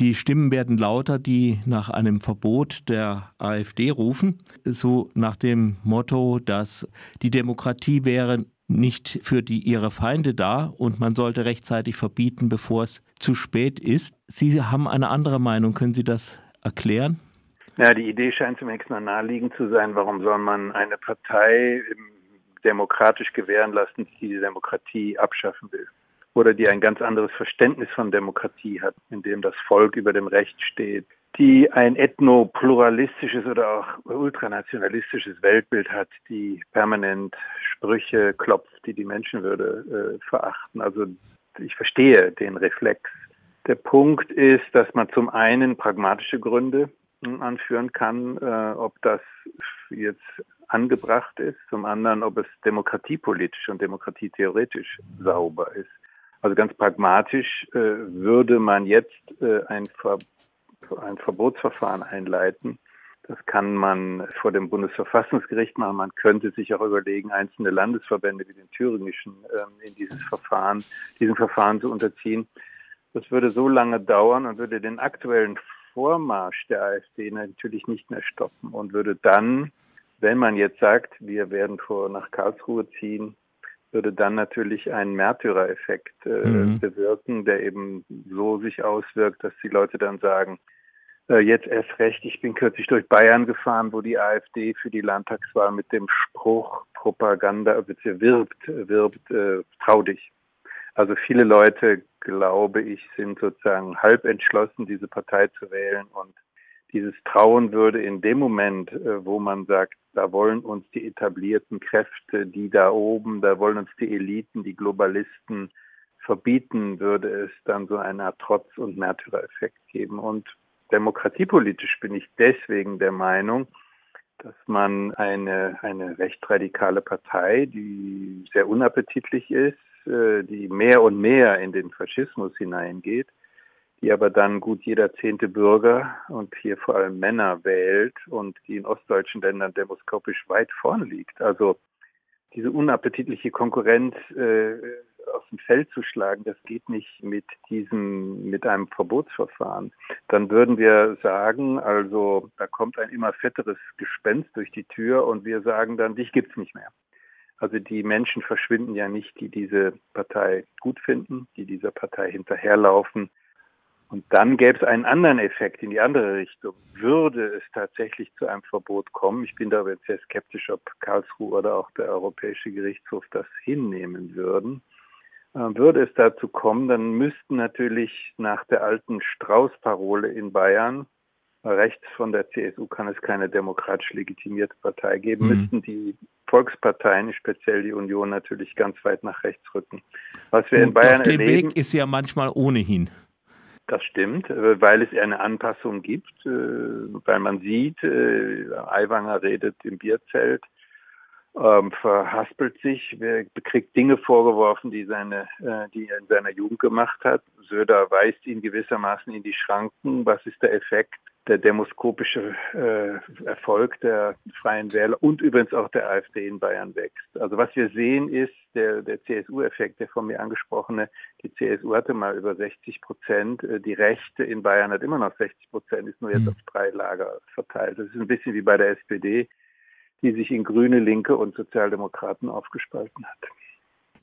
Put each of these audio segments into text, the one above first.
Die Stimmen werden lauter, die nach einem Verbot der AfD rufen, so nach dem Motto, dass die Demokratie wäre nicht für die ihre Feinde da und man sollte rechtzeitig verbieten, bevor es zu spät ist. Sie haben eine andere Meinung. Können Sie das erklären? Ja, die Idee scheint zunächst mal naheliegend zu sein. Warum soll man eine Partei demokratisch gewähren lassen, die die Demokratie abschaffen will? Oder die ein ganz anderes Verständnis von Demokratie hat, in dem das Volk über dem Recht steht, die ein ethnopluralistisches oder auch ultranationalistisches Weltbild hat, die permanent Sprüche klopft, die die Menschenwürde äh, verachten. Also ich verstehe den Reflex. Der Punkt ist, dass man zum einen pragmatische Gründe hm, anführen kann, äh, ob das jetzt angebracht ist, zum anderen, ob es demokratiepolitisch und demokratietheoretisch sauber ist. Also ganz pragmatisch äh, würde man jetzt äh, ein Ver ein Verbotsverfahren einleiten. Das kann man vor dem Bundesverfassungsgericht machen. Man könnte sich auch überlegen, einzelne Landesverbände wie den thüringischen ähm, in dieses Verfahren, diesem Verfahren zu unterziehen. Das würde so lange dauern und würde den aktuellen Vormarsch der AfD natürlich nicht mehr stoppen und würde dann, wenn man jetzt sagt, wir werden vor nach Karlsruhe ziehen, würde dann natürlich einen Märtyrereffekt äh, mhm. bewirken, der eben so sich auswirkt, dass die Leute dann sagen, äh, jetzt erst recht, ich bin kürzlich durch Bayern gefahren, wo die AfD für die Landtagswahl mit dem Spruch Propaganda wirbt, wirbt, äh, trau dich. Also viele Leute, glaube ich, sind sozusagen halb entschlossen, diese Partei zu wählen und dieses Trauen würde in dem Moment, äh, wo man sagt, da wollen uns die etablierten Kräfte, die da oben, da wollen uns die Eliten, die Globalisten verbieten, würde es dann so eine Art Trotz- und Märtyrereffekt geben. Und demokratiepolitisch bin ich deswegen der Meinung, dass man eine, eine rechtsradikale Partei, die sehr unappetitlich ist, äh, die mehr und mehr in den Faschismus hineingeht, die aber dann gut jeder zehnte Bürger und hier vor allem Männer wählt und die in ostdeutschen Ländern demoskopisch weit vorn liegt. Also diese unappetitliche Konkurrenz äh, aus dem Feld zu schlagen, das geht nicht mit diesem, mit einem Verbotsverfahren. Dann würden wir sagen, also da kommt ein immer fetteres Gespenst durch die Tür und wir sagen dann, dich gibt's nicht mehr. Also die Menschen verschwinden ja nicht, die diese Partei gut finden, die dieser Partei hinterherlaufen, und dann gäbe es einen anderen Effekt in die andere Richtung. Würde es tatsächlich zu einem Verbot kommen, ich bin da aber sehr skeptisch, ob Karlsruhe oder auch der Europäische Gerichtshof das hinnehmen würden, äh, würde es dazu kommen, dann müssten natürlich nach der alten Strauß-Parole in Bayern, rechts von der CSU kann es keine demokratisch legitimierte Partei geben, mhm. müssten die Volksparteien, speziell die Union, natürlich ganz weit nach rechts rücken. Was wir Und in Bayern auf dem erleben, Weg ist ja manchmal ohnehin. Das stimmt, äh, weil es eine Anpassung gibt, äh, weil man sieht, äh, Aiwanger redet im Bierzelt, ähm, verhaspelt sich, kriegt Dinge vorgeworfen, die seine, die er in seiner Jugend gemacht hat. Söder weist ihn gewissermaßen in die Schranken. Was ist der Effekt? Der demoskopische äh, Erfolg der Freien Wähler und übrigens auch der AfD in Bayern wächst. Also was wir sehen ist der, der CSU-Effekt, der von mir angesprochene. Die CSU hatte mal über 60 Prozent, äh, die Rechte in Bayern hat immer noch 60 Prozent, ist nur jetzt mhm. auf drei Lager verteilt. Das ist ein bisschen wie bei der SPD, die sich in Grüne, Linke und Sozialdemokraten aufgespalten hat.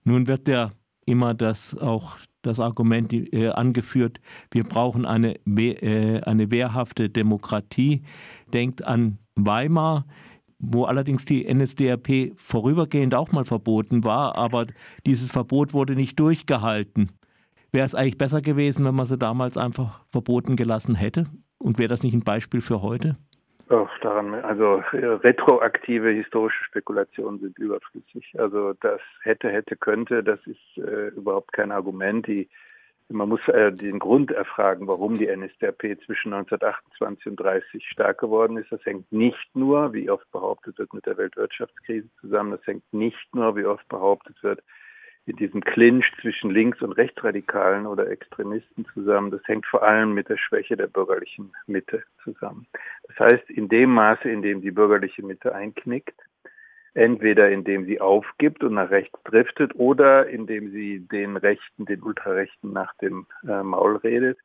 Nun wird der immer das auch das Argument äh, angeführt, wir brauchen eine, äh, eine wehrhafte Demokratie. Denkt an Weimar, wo allerdings die NSDAP vorübergehend auch mal verboten war, aber dieses Verbot wurde nicht durchgehalten. Wäre es eigentlich besser gewesen, wenn man sie damals einfach verboten gelassen hätte? Und wäre das nicht ein Beispiel für heute? Doch, daran, also retroaktive historische Spekulationen sind überflüssig. Also das hätte, hätte, könnte, das ist äh, überhaupt kein Argument. Die, man muss äh, den Grund erfragen, warum die NSDAP zwischen 1928 und 30 stark geworden ist. Das hängt nicht nur, wie oft behauptet wird, mit der Weltwirtschaftskrise zusammen. Das hängt nicht nur, wie oft behauptet wird, in diesem Clinch zwischen Links- und Rechtsradikalen oder Extremisten zusammen. Das hängt vor allem mit der Schwäche der bürgerlichen Mitte zusammen. Das heißt, in dem Maße, in dem die bürgerliche Mitte einknickt, entweder indem sie aufgibt und nach rechts driftet oder indem sie den Rechten, den Ultrarechten nach dem äh, Maul redet,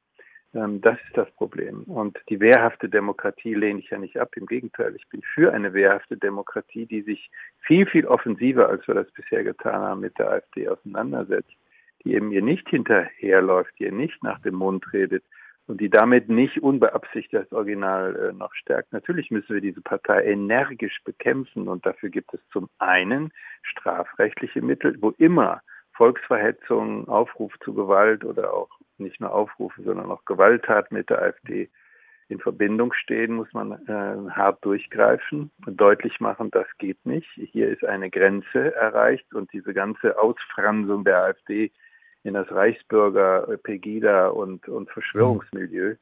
das ist das Problem. Und die wehrhafte Demokratie lehne ich ja nicht ab. Im Gegenteil, ich bin für eine wehrhafte Demokratie, die sich viel, viel offensiver, als wir das bisher getan haben, mit der AfD auseinandersetzt, die eben ihr nicht hinterherläuft, die ihr nicht nach dem Mund redet und die damit nicht unbeabsichtigt das Original äh, noch stärkt. Natürlich müssen wir diese Partei energisch bekämpfen und dafür gibt es zum einen strafrechtliche Mittel, wo immer Volksverhetzung, Aufruf zu Gewalt oder auch nicht nur Aufrufe, sondern auch Gewalttaten mit der AfD in Verbindung stehen, muss man äh, hart durchgreifen und deutlich machen, das geht nicht. Hier ist eine Grenze erreicht und diese ganze Ausfransung der AfD in das Reichsbürger, äh, Pegida und, und Verschwörungsmilieu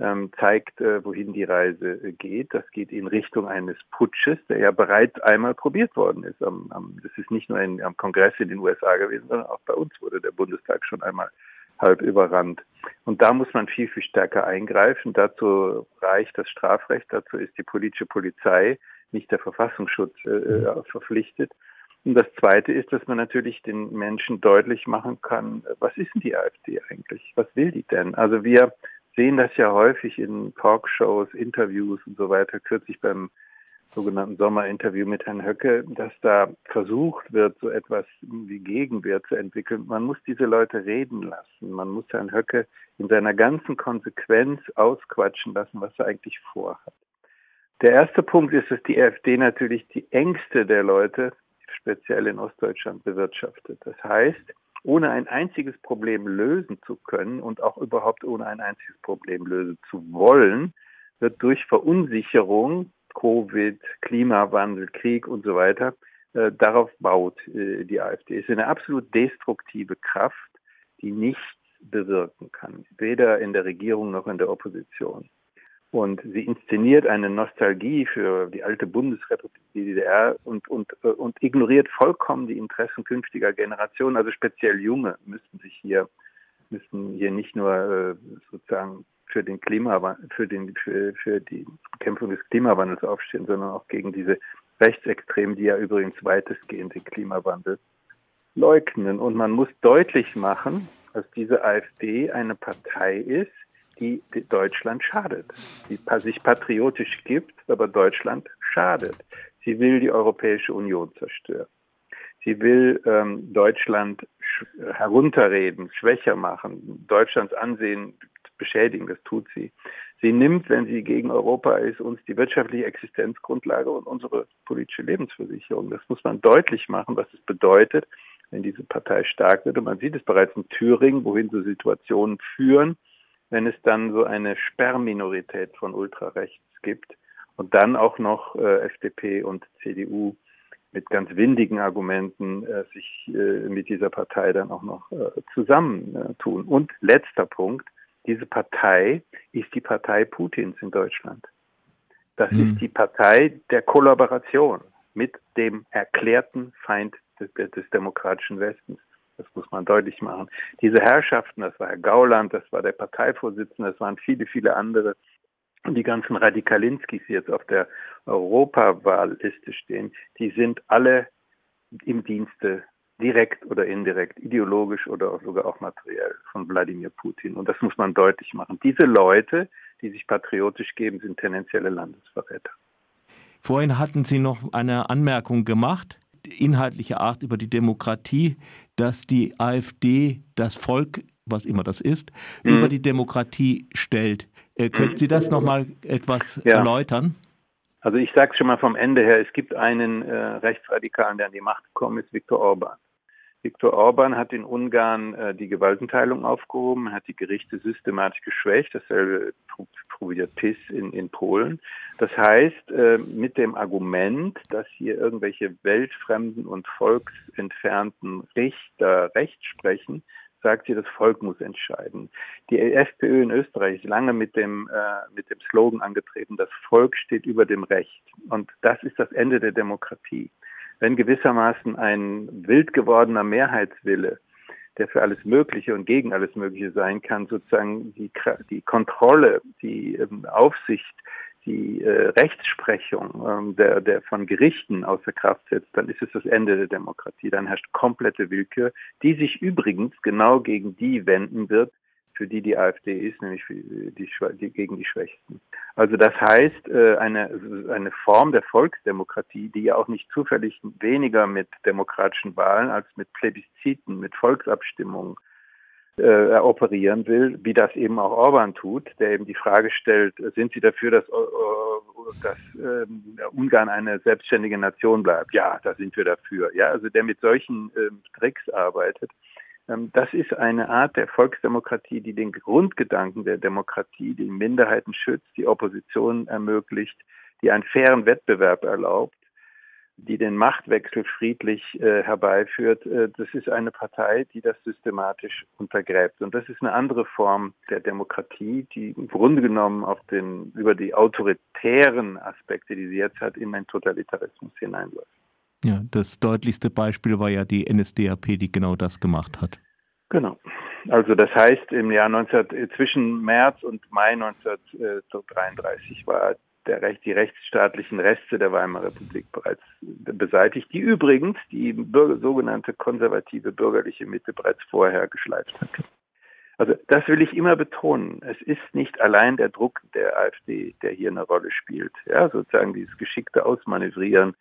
ähm, zeigt, äh, wohin die Reise äh, geht. Das geht in Richtung eines Putsches, der ja bereits einmal probiert worden ist. Am, am, das ist nicht nur in, am Kongress in den USA gewesen, sondern auch bei uns wurde der Bundestag schon einmal halb überrannt. Und da muss man viel, viel stärker eingreifen. Dazu reicht das Strafrecht, dazu ist die politische Polizei, nicht der Verfassungsschutz äh, äh, verpflichtet. Und das Zweite ist, dass man natürlich den Menschen deutlich machen kann, was ist denn die AfD eigentlich? Was will die denn? Also wir sehen das ja häufig in Talkshows, Interviews und so weiter. Kürzlich beim sogenannten Sommerinterview mit Herrn Höcke, dass da versucht wird, so etwas wie Gegenwehr zu entwickeln. Man muss diese Leute reden lassen. Man muss Herrn Höcke in seiner ganzen Konsequenz ausquatschen lassen, was er eigentlich vorhat. Der erste Punkt ist, dass die AfD natürlich die Ängste der Leute, speziell in Ostdeutschland, bewirtschaftet. Das heißt, ohne ein einziges Problem lösen zu können und auch überhaupt ohne ein einziges Problem lösen zu wollen, wird durch Verunsicherung Covid, Klimawandel, Krieg und so weiter, äh, darauf baut äh, die AfD. Es ist eine absolut destruktive Kraft, die nichts bewirken kann, weder in der Regierung noch in der Opposition. Und sie inszeniert eine Nostalgie für die alte Bundesrepublik, die DDR, und, und, äh, und ignoriert vollkommen die Interessen künftiger Generationen. Also speziell Junge müssten sich hier, müssten hier nicht nur äh, sozusagen für den Klimawandel, für den, für, für die Bekämpfung des Klimawandels aufstehen, sondern auch gegen diese Rechtsextremen, die ja übrigens weitestgehend den Klimawandel leugnen. Und man muss deutlich machen, dass diese AfD eine Partei ist, die Deutschland schadet, die sich patriotisch gibt, aber Deutschland schadet. Sie will die Europäische Union zerstören. Sie will ähm, Deutschland herunterreden, schwächer machen, Deutschlands Ansehen beschädigen. Das tut sie. Sie nimmt, wenn sie gegen Europa ist, uns die wirtschaftliche Existenzgrundlage und unsere politische Lebensversicherung. Das muss man deutlich machen, was es bedeutet, wenn diese Partei stark wird. Und man sieht es bereits in Thüringen, wohin so Situationen führen, wenn es dann so eine Sperrminorität von Ultrarechts gibt und dann auch noch äh, FDP und CDU mit ganz windigen Argumenten äh, sich äh, mit dieser Partei dann auch noch äh, zusammentun. Und letzter Punkt, diese Partei ist die Partei Putins in Deutschland. Das hm. ist die Partei der Kollaboration mit dem erklärten Feind des, des, demokratischen Westens. Das muss man deutlich machen. Diese Herrschaften, das war Herr Gauland, das war der Parteivorsitzende, das waren viele, viele andere. Und die ganzen Radikalinskis, die jetzt auf der Europawahlliste stehen, die sind alle im Dienste direkt oder indirekt, ideologisch oder sogar auch materiell von Wladimir Putin. Und das muss man deutlich machen. Diese Leute, die sich patriotisch geben, sind tendenzielle Landesverräter. Vorhin hatten Sie noch eine Anmerkung gemacht, inhaltliche Art über die Demokratie, dass die AfD das Volk, was immer das ist, mhm. über die Demokratie stellt. Äh, könnten Sie das noch mal etwas ja. erläutern? Also ich sage es schon mal vom Ende her, es gibt einen äh, Rechtsradikalen, der an die Macht gekommen ist, Viktor Orban. Viktor Orban hat in Ungarn äh, die Gewaltenteilung aufgehoben, hat die Gerichte systematisch geschwächt. Dasselbe probiert PIS in, in Polen. Das heißt, äh, mit dem Argument, dass hier irgendwelche weltfremden und volksentfernten Richter Recht sprechen, sagt sie, das Volk muss entscheiden. Die FPÖ in Österreich ist lange mit dem, äh, mit dem Slogan angetreten, das Volk steht über dem Recht. Und das ist das Ende der Demokratie wenn gewissermaßen ein wild gewordener Mehrheitswille, der für alles Mögliche und gegen alles Mögliche sein kann, sozusagen die, die Kontrolle, die ähm, Aufsicht, die äh, Rechtsprechung ähm, der, der von Gerichten außer Kraft setzt, dann ist es das Ende der Demokratie. Dann herrscht komplette Willkür, die sich übrigens genau gegen die wenden wird, für die die AfD ist, nämlich die, die, gegen die Schwächsten. Also das heißt, äh, eine, eine Form der Volksdemokratie, die ja auch nicht zufällig weniger mit demokratischen Wahlen als mit Plebisziten, mit Volksabstimmungen äh, operieren will, wie das eben auch Orban tut, der eben die Frage stellt, sind Sie dafür, dass, äh, dass äh, Ungarn eine selbstständige Nation bleibt? Ja, da sind wir dafür. Ja, also der mit solchen äh, Tricks arbeitet. Ähm, das ist eine Art der Volksdemokratie, die den Grundgedanken der Demokratie, die Minderheiten schützt, die Opposition ermöglicht, die einen fairen Wettbewerb erlaubt die den Machtwechsel friedlich äh, herbeiführt, äh, das ist eine Partei, die das systematisch untergräbt. Und das ist eine andere Form der Demokratie, die im Grunde genommen auf den, über die autoritären Aspekte, die sie jetzt hat, in einen Totalitarismus hineinläuft. Ja, das deutlichste Beispiel war ja die NSDAP, die genau das gemacht hat. Genau. Also das heißt, im Jahr 19, äh, zwischen März und Mai 1933 war der die rechtsstaatlichen Reste der Weimarer Republik bereits beseitigt, die übrigens die Bürger, sogenannte konservative bürgerliche Mitte bereits vorher geschleift hatte. Also das will ich immer betonen. Es ist nicht allein der Druck der AfD, der hier eine Rolle spielt. Ja, sozusagen dieses geschickte Ausmanövrieren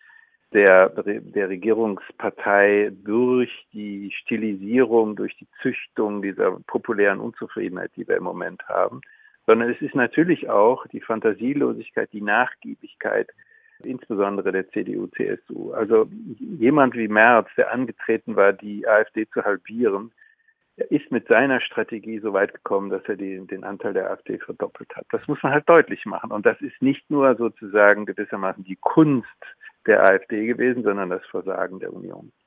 der, der Regierungspartei durch die Stilisierung, durch die Züchtung dieser populären Unzufriedenheit, die wir im Moment haben, sondern es ist natürlich auch die Fantasielosigkeit, die Nachgiebigkeit, insbesondere der CDU, CSU. Also jemand wie Merz, der angetreten war, die AfD zu halbieren, ist mit seiner Strategie so weit gekommen, dass er die, den Anteil der AfD verdoppelt hat. Das muss man halt deutlich machen. Und das ist nicht nur sozusagen gewissermaßen die Kunst der AfD gewesen, sondern das Versagen der Union.